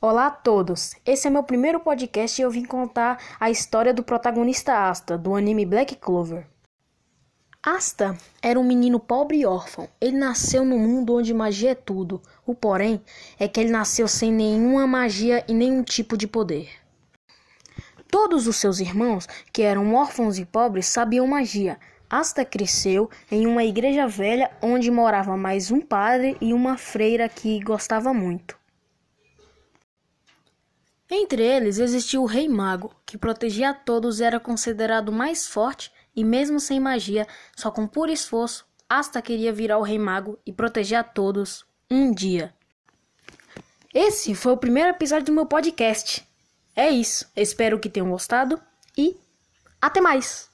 Olá a todos! Esse é meu primeiro podcast e eu vim contar a história do protagonista Asta, do anime Black Clover. Asta era um menino pobre e órfão. Ele nasceu num mundo onde magia é tudo. O porém é que ele nasceu sem nenhuma magia e nenhum tipo de poder. Todos os seus irmãos, que eram órfãos e pobres, sabiam magia. Asta cresceu em uma igreja velha onde morava mais um padre e uma freira que gostava muito. Entre eles existia o Rei Mago, que protegia a todos e era considerado mais forte, e mesmo sem magia, só com puro esforço, Asta queria virar o Rei Mago e proteger a todos um dia. Esse foi o primeiro episódio do meu podcast. É isso, espero que tenham gostado e até mais!